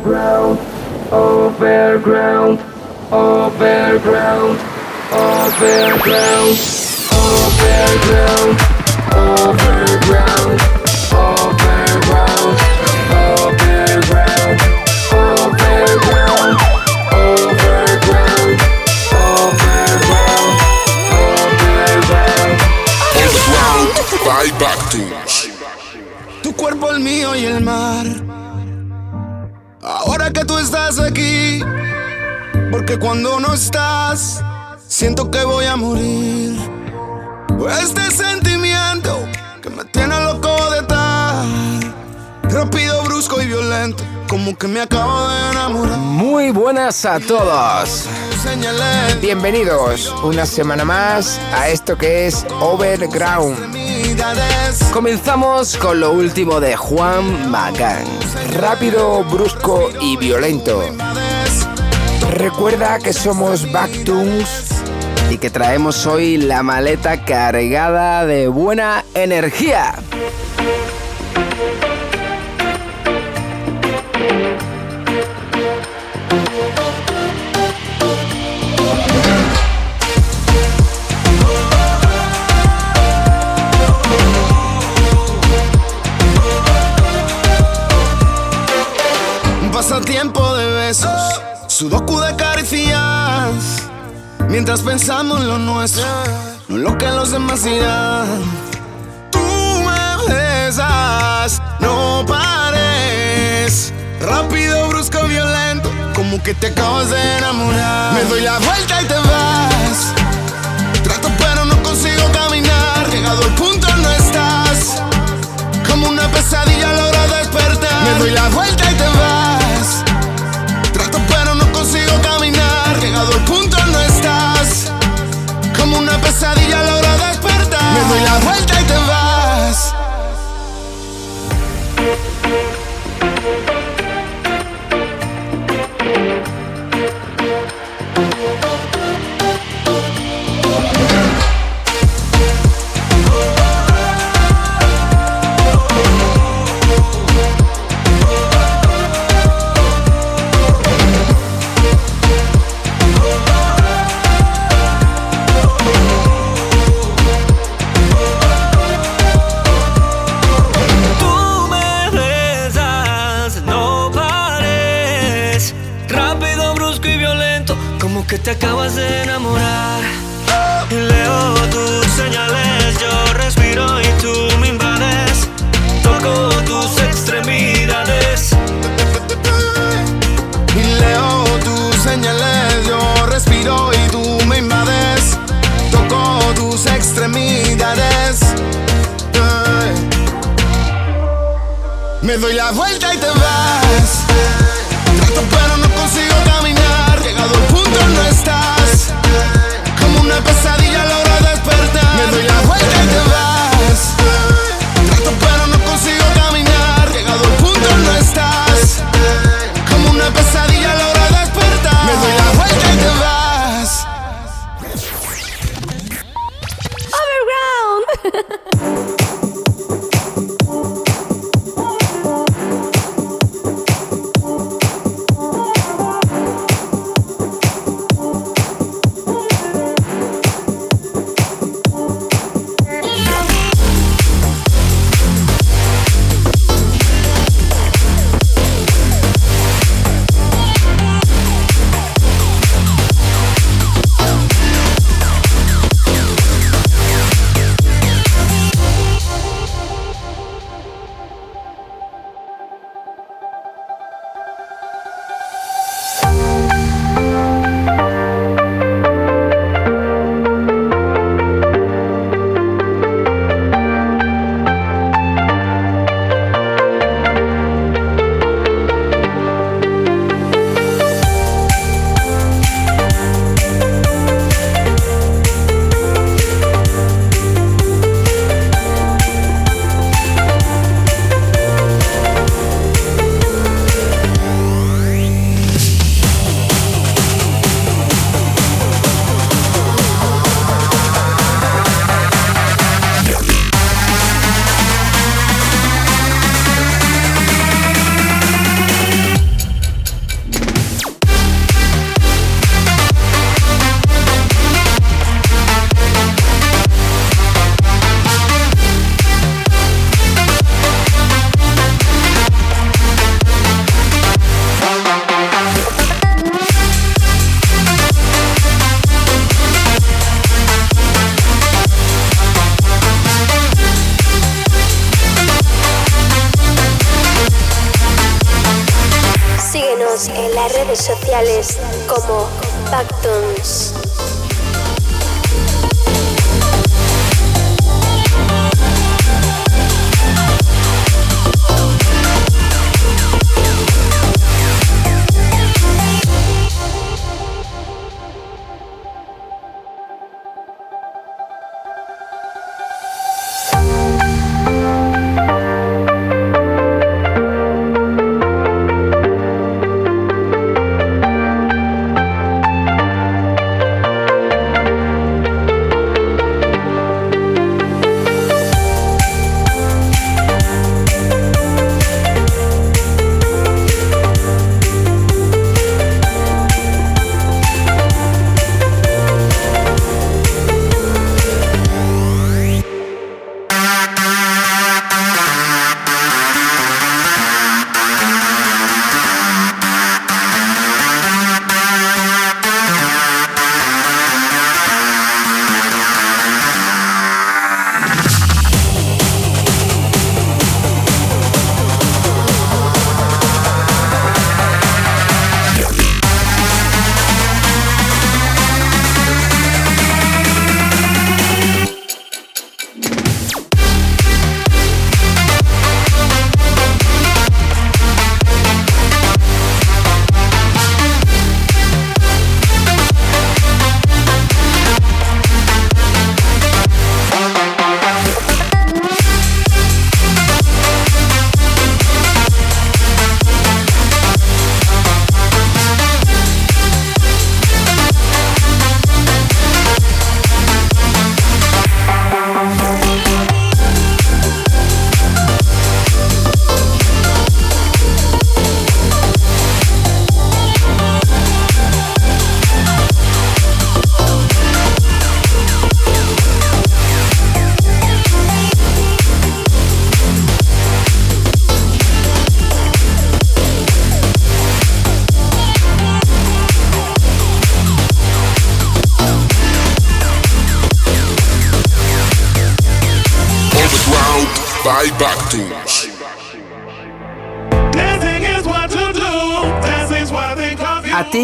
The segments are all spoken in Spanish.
Overground, overground, overground, overground, overground, overground, overground, overground, overground, overground, overground, overground. Underground by Bactus. Tu cuerpo, el mío y el mar. Que tú estás aquí, porque cuando no estás, siento que voy a morir. Este sentimiento que me tiene loco de tal, rápido, brusco y violento, como que me acabo de enamorar. Muy buenas a todos. Bienvenidos una semana más a esto que es Overground. Comenzamos con lo último de Juan Magán. Rápido, brusco y violento. Recuerda que somos Backtoons y que traemos hoy la maleta cargada de buena energía. Besos, sudoku de caricias. Mientras pensamos en lo nuestro, no en lo que los demás dirán. Tú me besas, no pares. Rápido, brusco, violento, como que te acabas de enamorar. Me doy la vuelta y te vas.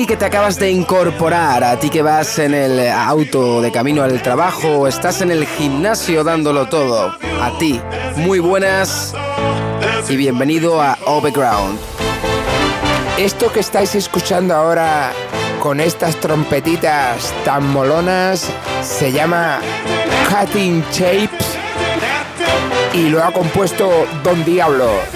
Que te acabas de incorporar, a ti que vas en el auto de camino al trabajo o estás en el gimnasio dándolo todo, a ti, muy buenas y bienvenido a Overground. Esto que estáis escuchando ahora con estas trompetitas tan molonas se llama Cutting Shapes y lo ha compuesto Don Diablo.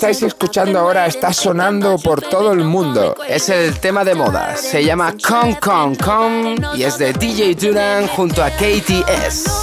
Estáis escuchando ahora está sonando por todo el mundo. Es el tema de moda. Se llama Come Come Come y es de DJ Duran junto a KTS.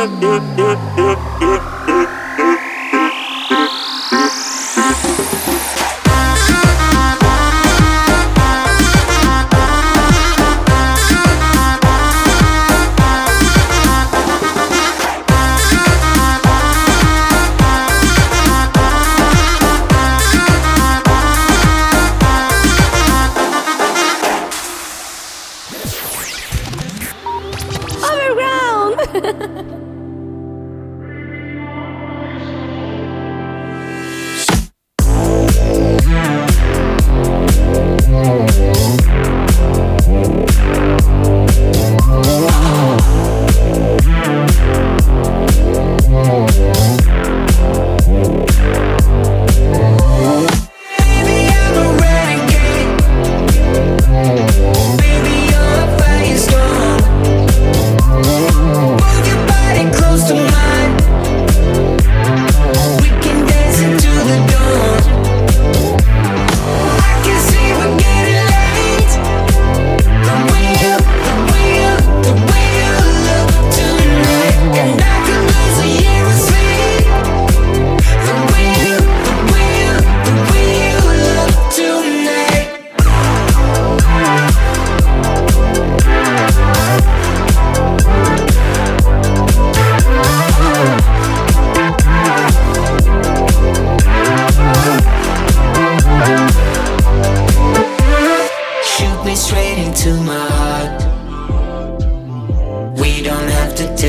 Yeah.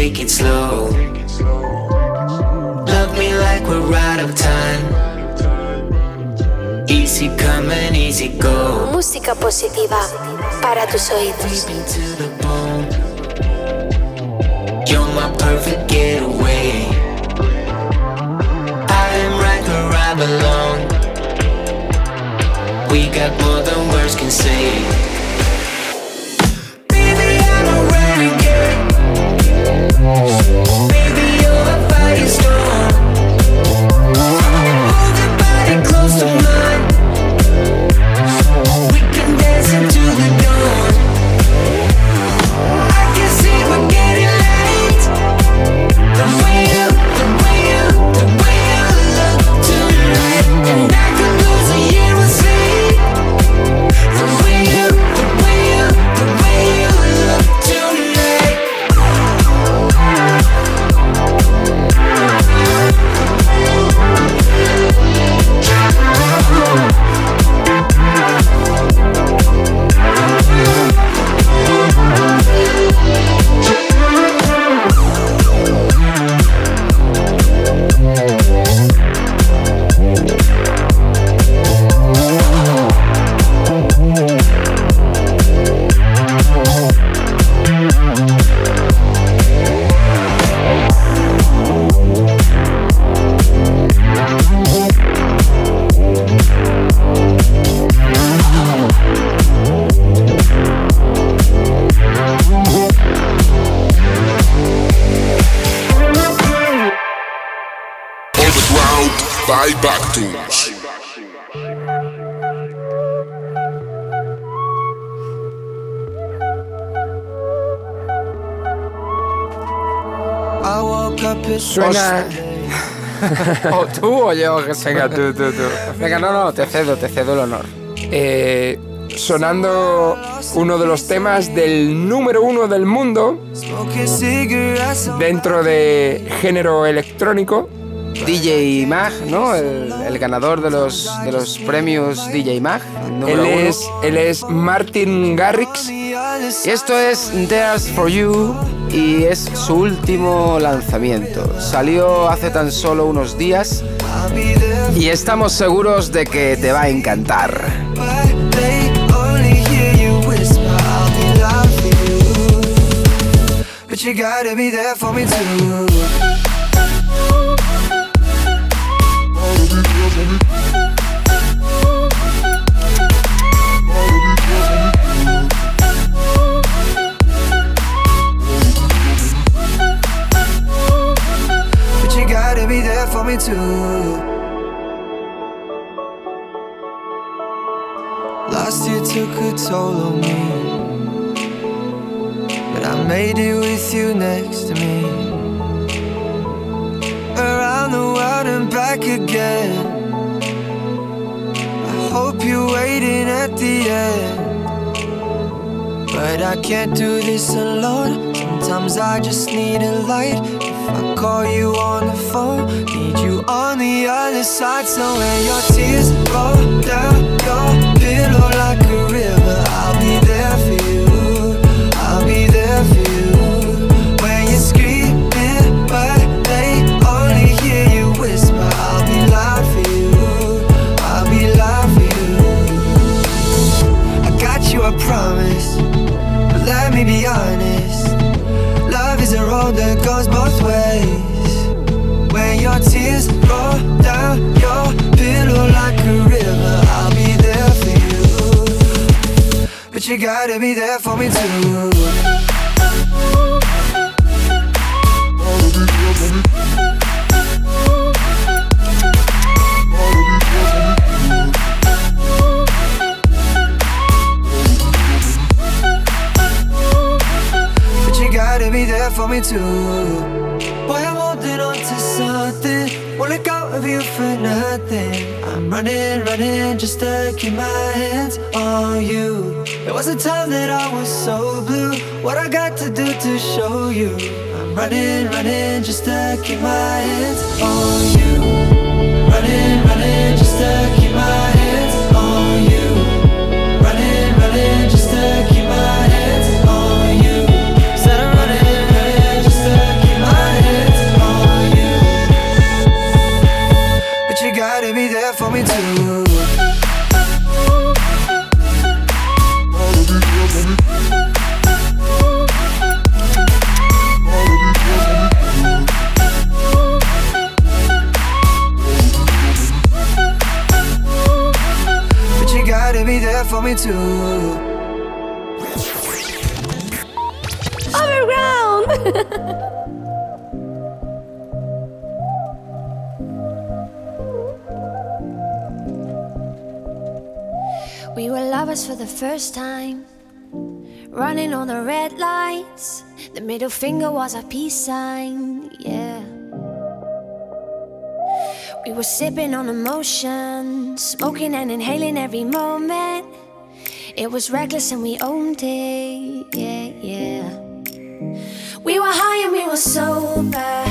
Take it slow. Love me like we're out of time. Easy come and easy go. Música positiva para tus oídos. Deep into the bone. You're my perfect getaway. I am right where I belong. We got more than words can say. Baby, I'm a renegade. Baby, you're a firestorm. Your body close to mine. Suena. O tú o yo, Jesús. Venga, tú, tú, tú. Venga, no, no, te cedo, te cedo el honor. Eh, sonando uno de los temas del número uno del mundo dentro de género electrónico. DJ Mag, ¿no? El, el ganador de los, de los premios DJ Mag. Él es, él es Martin Garrix. Y esto es There's for You y es su último lanzamiento. Salió hace tan solo unos días y estamos seguros de que te va a encantar. Too. Last year took a toll on me. But I made it with you next to me. Around the world and back again. I hope you're waiting at the end. But I can't do this alone. Sometimes I just need a light. If I call you on the phone, you on the other side. So when your tears roll down your pillow like there for me too. But you gotta be there for me too. A time that I was so blue. What I got to do to show you? I'm running, running just to keep my hands on you. Running, running just to We were lovers for the first time, running on the red lights. The middle finger was a peace sign, yeah. We were sipping on emotion, smoking and inhaling every moment. It was reckless and we owned it, yeah, yeah. We were high and we were sober.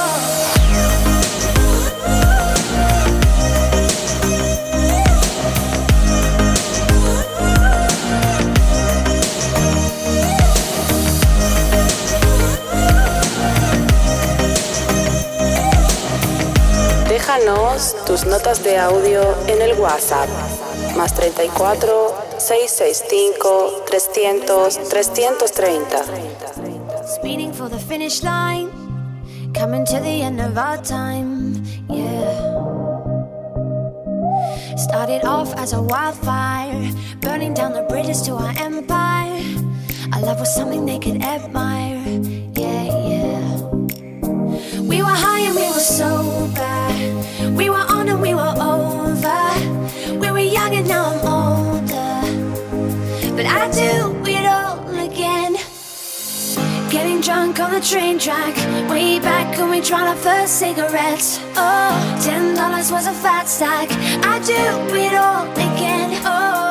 Déjanos tus notas de audio en el WhatsApp. Más 34 665 300 330. Speeding for the finish line, coming to the end of our time, yeah. Started off as a wildfire, burning down the bridges to our empire. Our love was something they could admire, yeah. We were high and we were sober, we were on and we were over. We were young and now I'm older, but I do it all again. Getting drunk on the train track. Way back when we tried our first cigarettes. Oh, ten dollars was a fat stack. I do it all again. Oh,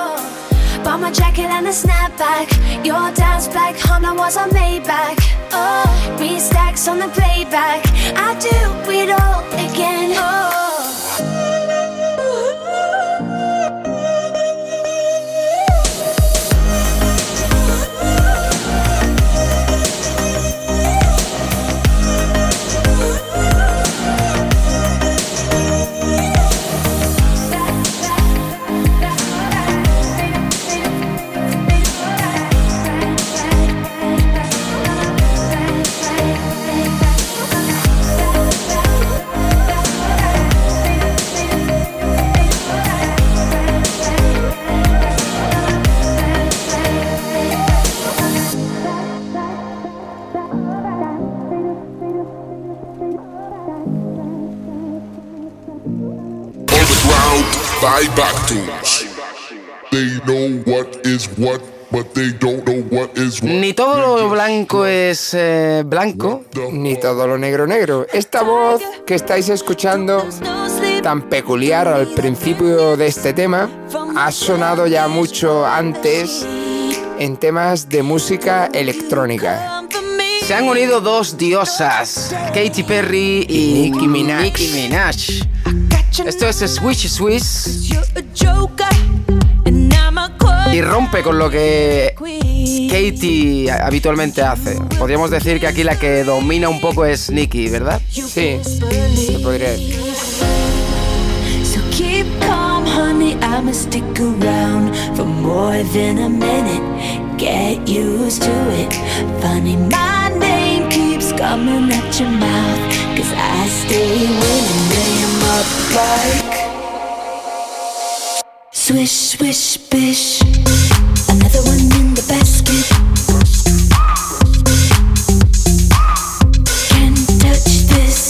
bought my jacket and a snapback. Your dad's black Honda was a Maybach. Oh, three stacks on the playback. I do it all again. Oh. Ni todo lo blanco es eh, blanco. Ni todo lo negro negro. Esta voz que estáis escuchando, tan peculiar al principio de este tema, ha sonado ya mucho antes en temas de música electrónica. Se han unido dos diosas, Katy Perry y, Y Nicki Minaj. Nicki Minaj. Esto es Swish Swish y rompe con lo que Katy habitualmente hace. Podríamos decir que aquí la que domina un poco es Nicki, ¿verdad? Sí, se podría decir. Coming at your mouth. Cause I stay winning. Name up like. Swish, swish, bish. Another one in the basket. Can't touch this.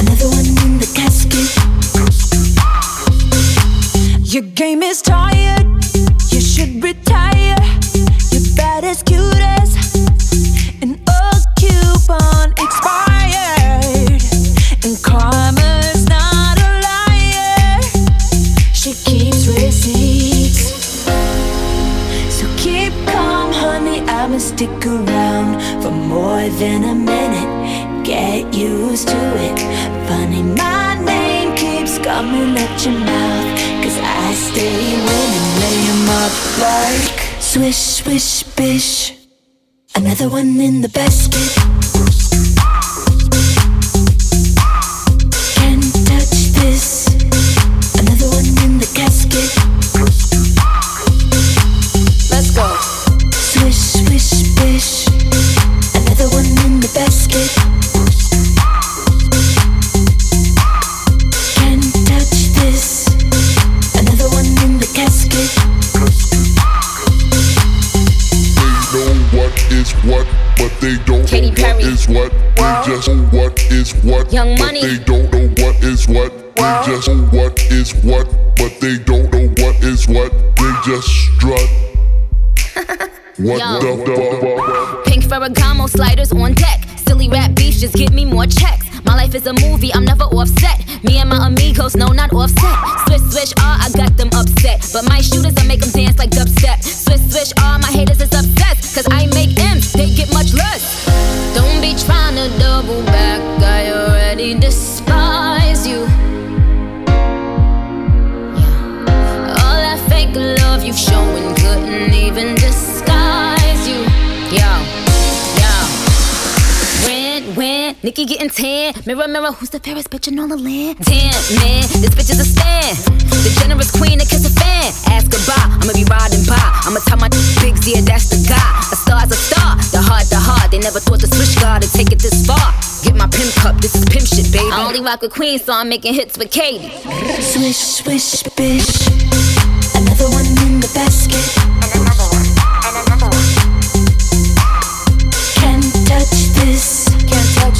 Another one in the casket. Your game is just give me more checks. My life is a movie, I'm never offset. Me and my amigos, no, not offset. Swish, swish, ah, I got them upset. But my shooters, I make them dance like dubstep. Swish, swish, ah, my haters is upset. Cause I make them they get much less. Don't be trying to double back, I already despise you. All that fake love you've shown Nikki getting tan. Mirror, mirror, who's the fairest bitch in all the land? Tan, man, this bitch is a stan. The generous queen that kiss a fan. Ask a by, I'ma be riding by. I'ma tell my big yeah, that's the guy. A star's a star, the heart, the heart. They never thought the switch guard would take it this far. Get my pimp cup, this is pimp shit, baby. I only rock with queens, so I'm making hits with Katie. Swish, swish, bitch. Another one in the basket.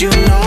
you know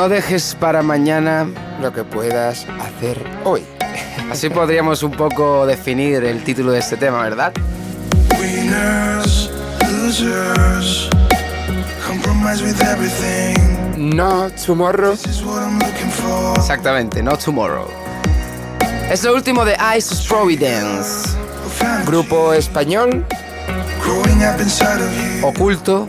No dejes para mañana lo que puedas hacer hoy. Así podríamos un poco definir el título de este tema, ¿verdad? Winners, losers, compromise with everything. No tomorrow. Exactamente, no tomorrow. Es lo último de Ice Providence, grupo español, oculto,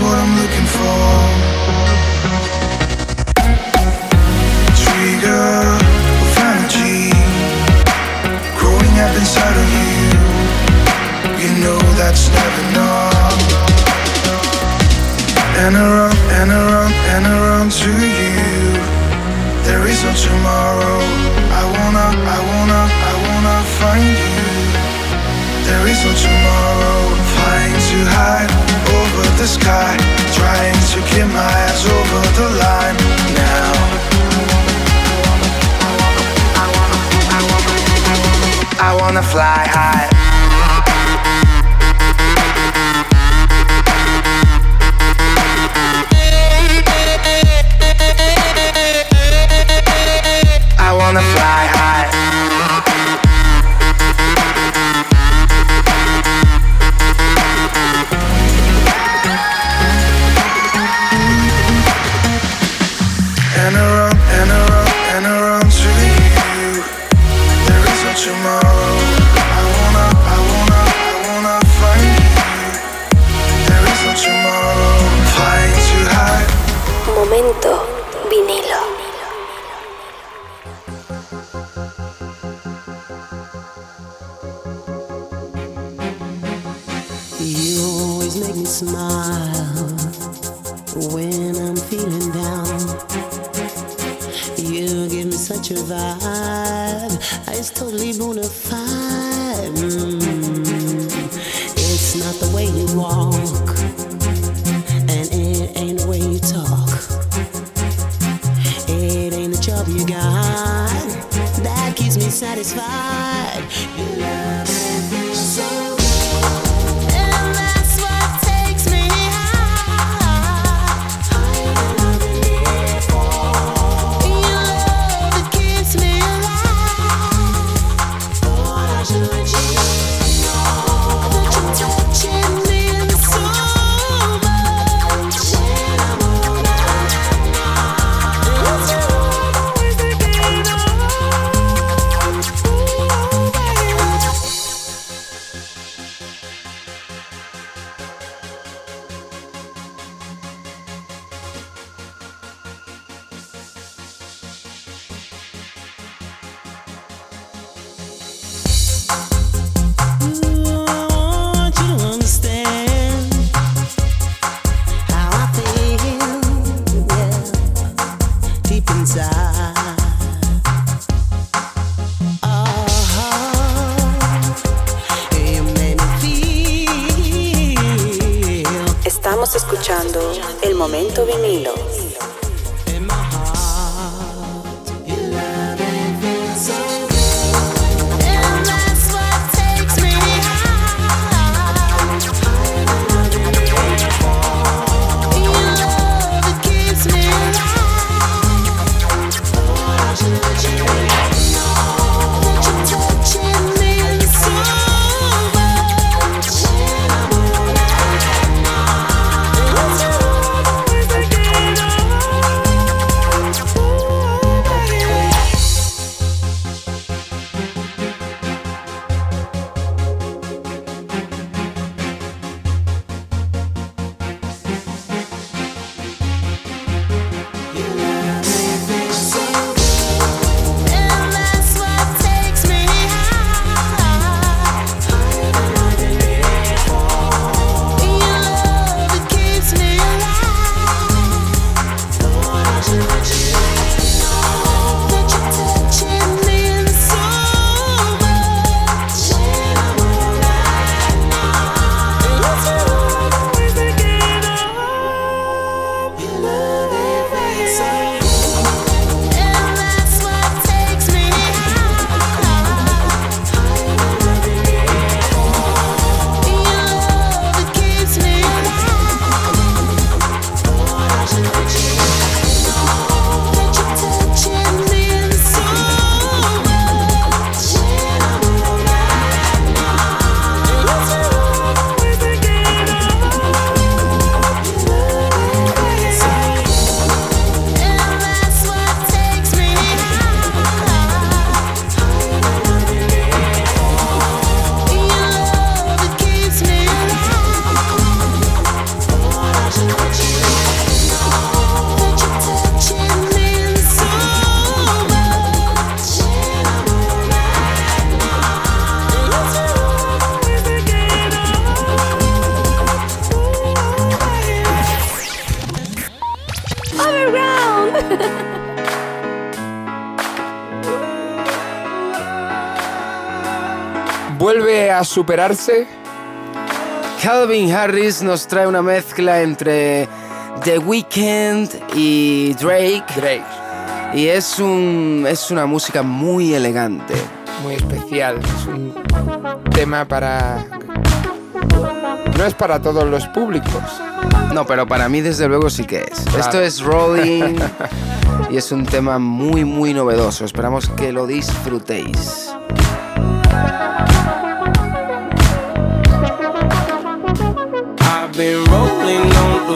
what I'm looking for. Momento vinilo. Superarse? Calvin Harris nos trae una mezcla entre The Weeknd y Drake. Drake. Y es, un, es una música muy elegante. Muy especial. Es un tema para... No es para todos los públicos. No, pero para mí desde luego sí que es. Claro. Esto es Rolling y es un tema muy muy novedoso. Esperamos que lo disfrutéis.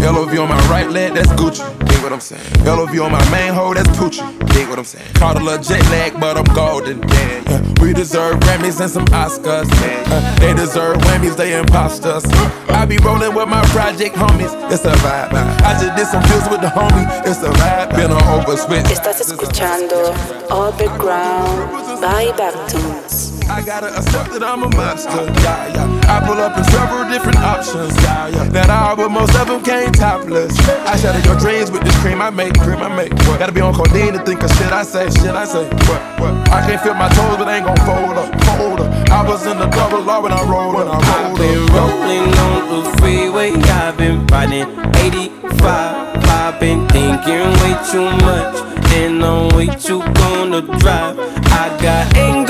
Yeah, LOV on my right leg, that's Gucci. Dig what I'm saying? LOV on my main hoe, that's Poochie. Dig what I'm saying? Caught a little jet lag, but I'm golden. Yeah, yeah. We deserve Grammys and some Oscars. Uh, they deserve whammies, they imposters. I be rolling with my project homies. It's a vibe. I just did some deals with the homie. It's a vibe. Been on over. Estás escuchando Overground by Backtons. I gotta accept that I'm a monster. Yeah, yeah. I pull up in several different options. Yeah, yeah. That all, but most of them came topless. I shatter your dreams with this cream I make, cream I make. What? Gotta be on codeine to think of shit I say, shit I say. What? What? I can't feel my toes, but ain't gon' fold up, fold up. I was in the double law when I rolled, when I rolled I've been up. rolling on the freeway, I've been riding 85. I've been thinking way too much, and I'm way too gonna drive. I got anger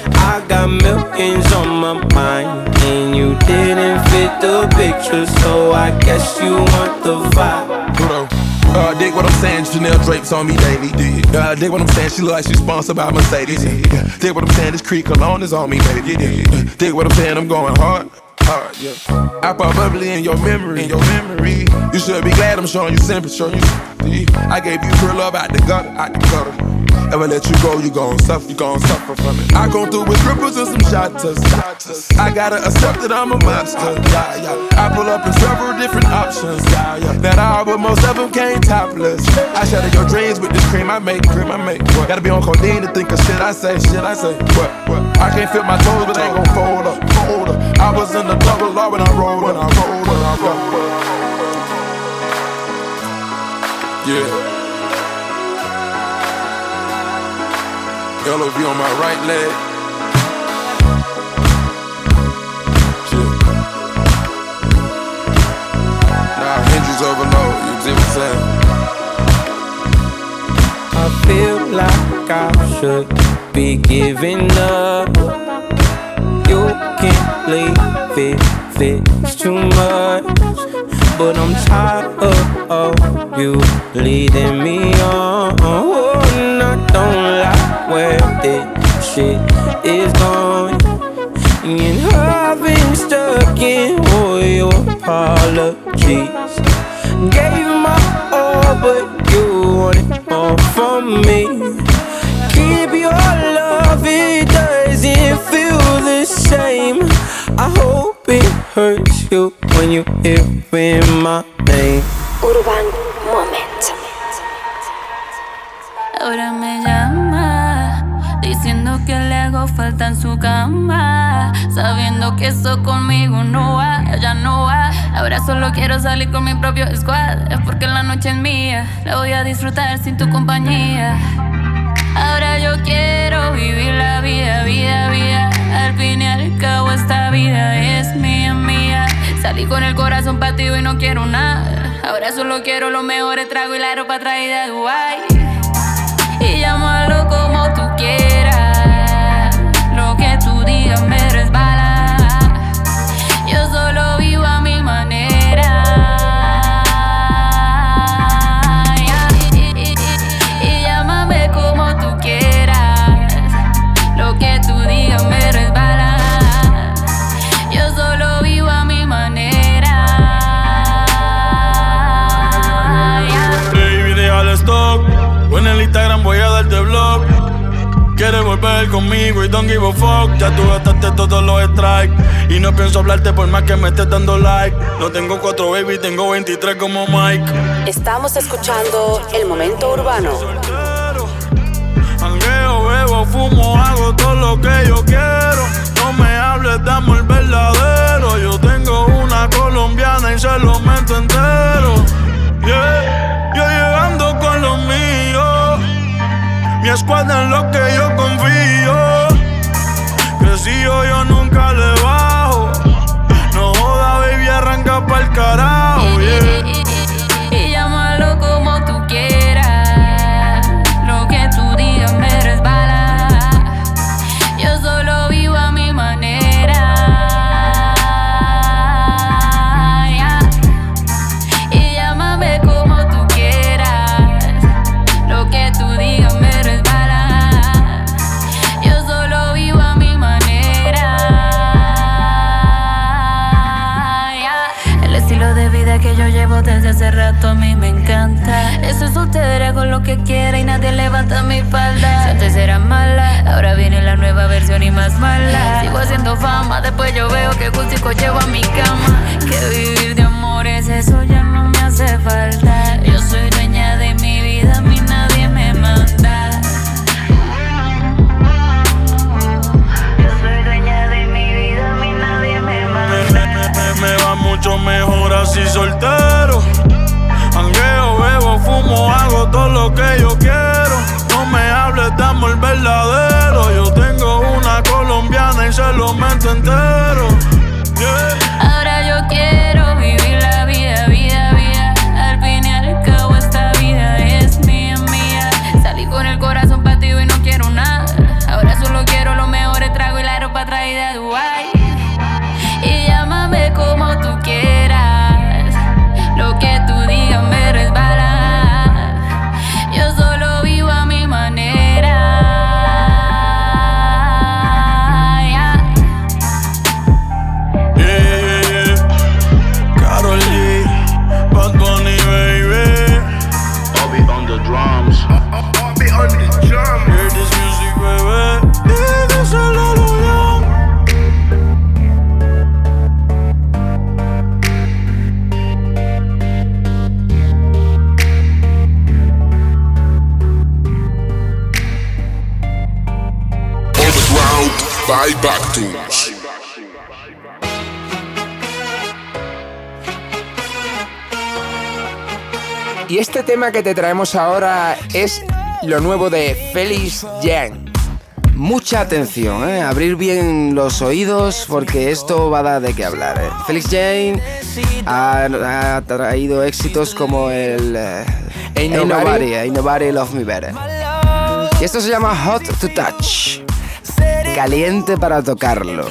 I got millions on my mind, and you didn't fit the picture, so I guess you want the vibe. Pluto. Uh, dig what I'm saying, Chanel drapes on me daily. Uh, dig what I'm saying, she look like she's sponsored by Mercedes. Yeah. Dig what I'm saying, this Creek cologne is on me, baby. Yeah. Dig what I'm saying, I'm going hard. Hard, yeah. I pop bubbly in your memory, in your memory. You should be glad I'm showing you sympathy, showing you sympathy. I gave you pure love out the gutter, out the gutter. Ever let you go, you gon' suffer, you gon' suffer from it. I come through with cripples and some shotters. I gotta accept that I'm a monster. Yeah, yeah. I pull up in several different options. Yeah, yeah. That all, but most of them came topless. I shatter your dreams with this cream I make, cream I make. What? Gotta be on codeine to think of shit I say, shit I say. What? What? I can't feel my toes, but ain't gon' fold up, fold up. I was in the double law when I rolled, when I rolled, when I rolled. Yeah. LOV on my right leg. Nah, hinges overload, you see what I'm saying? I feel like I should be giving up. You can't leave it, it's too much. But I'm tired of you leading me on. Like where this shit is going. And I've been stuck in all your apologies. Gave my all, but you wanted more from me. Keep your love, it doesn't feel the same. I hope it hurts you when you hear my name. Urban Moment. Ahora me llama, diciendo que le hago falta en su cama. Sabiendo que eso conmigo no va, ya no va. Ahora solo quiero salir con mi propio squad. Es porque la noche es mía, la voy a disfrutar sin tu compañía. Ahora yo quiero vivir la vida, vida, vida. Al fin y al cabo esta vida es mía, mía. Salí con el corazón partido y no quiero nada. Ahora solo quiero los mejores tragos y la ropa traída de Dubai. Y llámalo como tú volver conmigo y don't give a fuck. Ya tú gastaste todos los strikes. Y no pienso hablarte por más que me estés dando like. No tengo cuatro baby, tengo 23 como Mike. Estamos escuchando El Momento Urbano. Angueo, bebo, fumo, hago todo lo que yo quiero. No me hables de amor verdadero. Yo tengo una colombiana y se lo meto entero. Yeah, Escuadra en lo que yo confío. Crecido, yo nunca le bajo. No joda, baby, arranca pa'l carajo. Yeah. A mí me encanta. Estoy soltera, hago lo que quiera y nadie levanta mi falda. Si antes era mala, ahora viene la nueva versión y más mala. Sigo haciendo fama, después yo veo que gustico llevo a mi cama. Que vivir de amores, eso ya no me hace falta. Yo soy dueña de mi vida, a mí nadie me manda. Me va mucho mejor así soltero. Fumo, hago todo lo que yo quiero. No me hables de amor verdadero. Yo tengo una colombiana y se lo meto entero. Este tema que te traemos ahora es lo nuevo de Felix Jan. Mucha atención, ¿eh? abrir bien los oídos porque esto va a dar de qué hablar. ¿eh? Felix Jane ha, ha traído éxitos como el eh, Ain't Ain't Nobody. Nobody, Ain't Nobody Love Me Better. Y esto se llama Hot to Touch, caliente para tocarlo.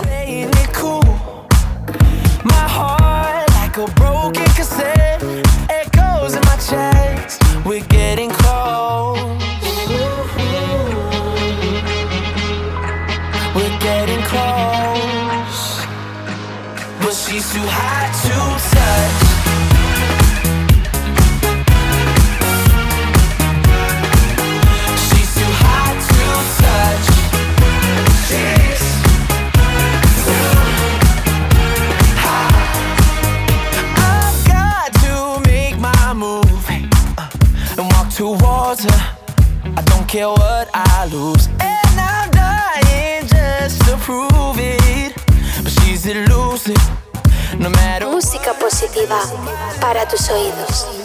Para tus oídos.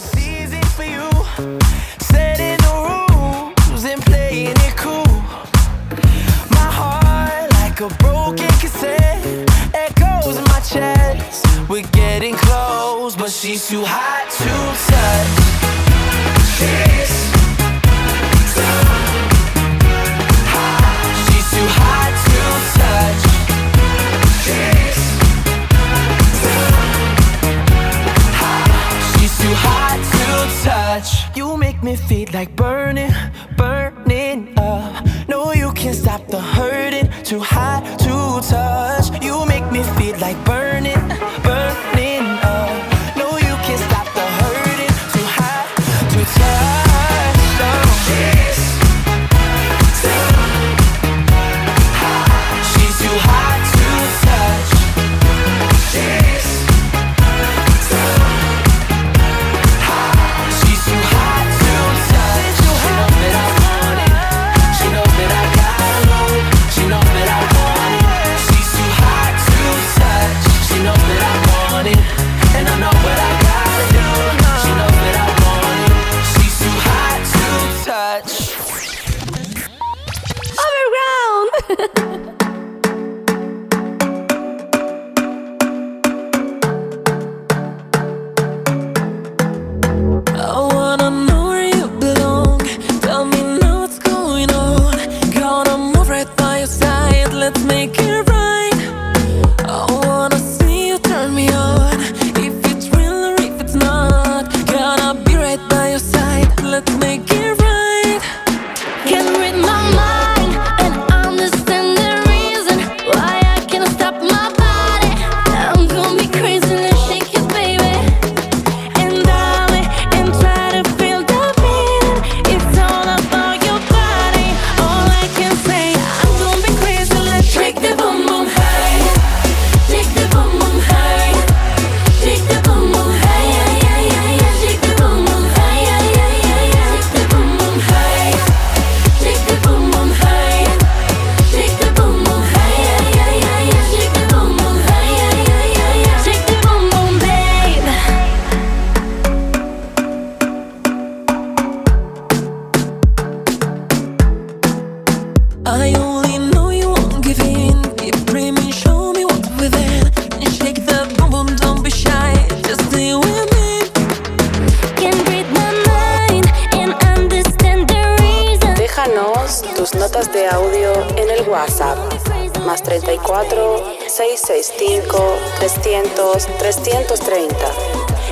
44 665 300 330.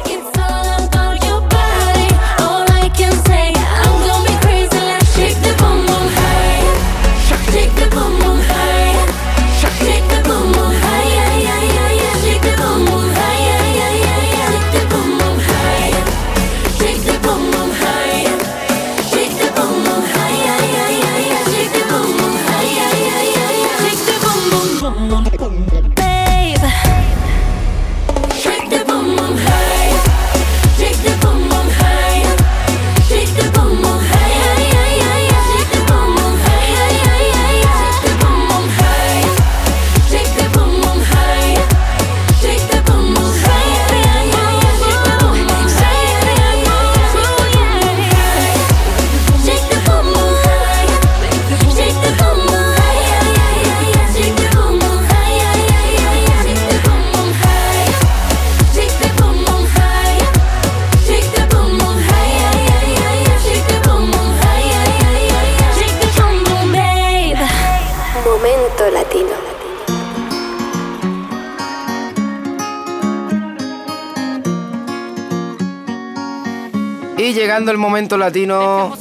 El momento latino,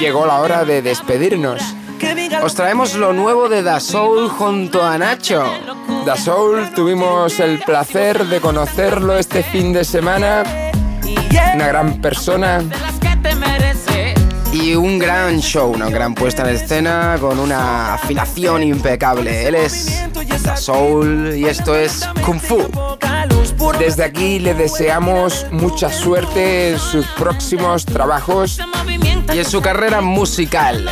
llegó la hora de despedirnos. Os traemos lo nuevo de Da Soul junto a Nacho. Da Soul, tuvimos el placer de conocerlo este fin de semana. Una gran persona. Y un gran show, una gran puesta en escena con una afinación impecable. Él es Da Soul y esto es Kung Fu. Desde aquí le deseamos mucha suerte en sus próximos trabajos y en su carrera musical.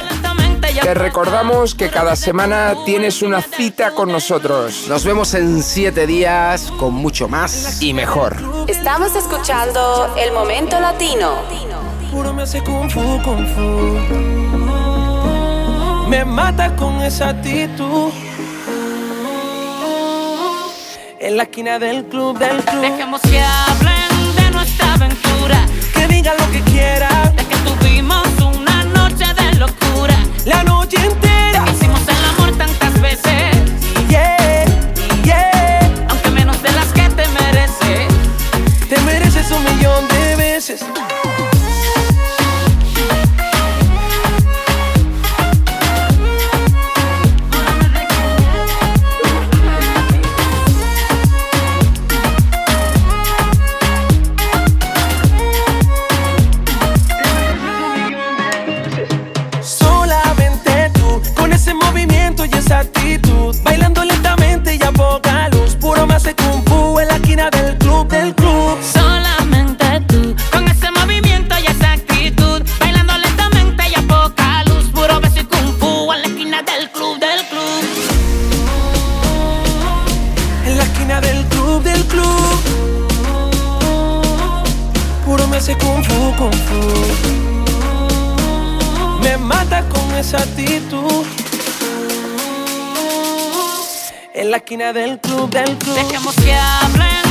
Te recordamos que cada semana tienes una cita con nosotros. Nos vemos en siete días con mucho más y mejor. Estamos escuchando El Momento Latino. Puro me hace kung fu, kung fu. Me mata con esa actitud en la esquina del club del club. Dejemos que hablen de nuestra aventura. Que digan lo que quieran. De que tuvimos una noche de locura. La noche entera. Me mata con esa actitud. En la esquina del club, del club. Dejemos que hablen.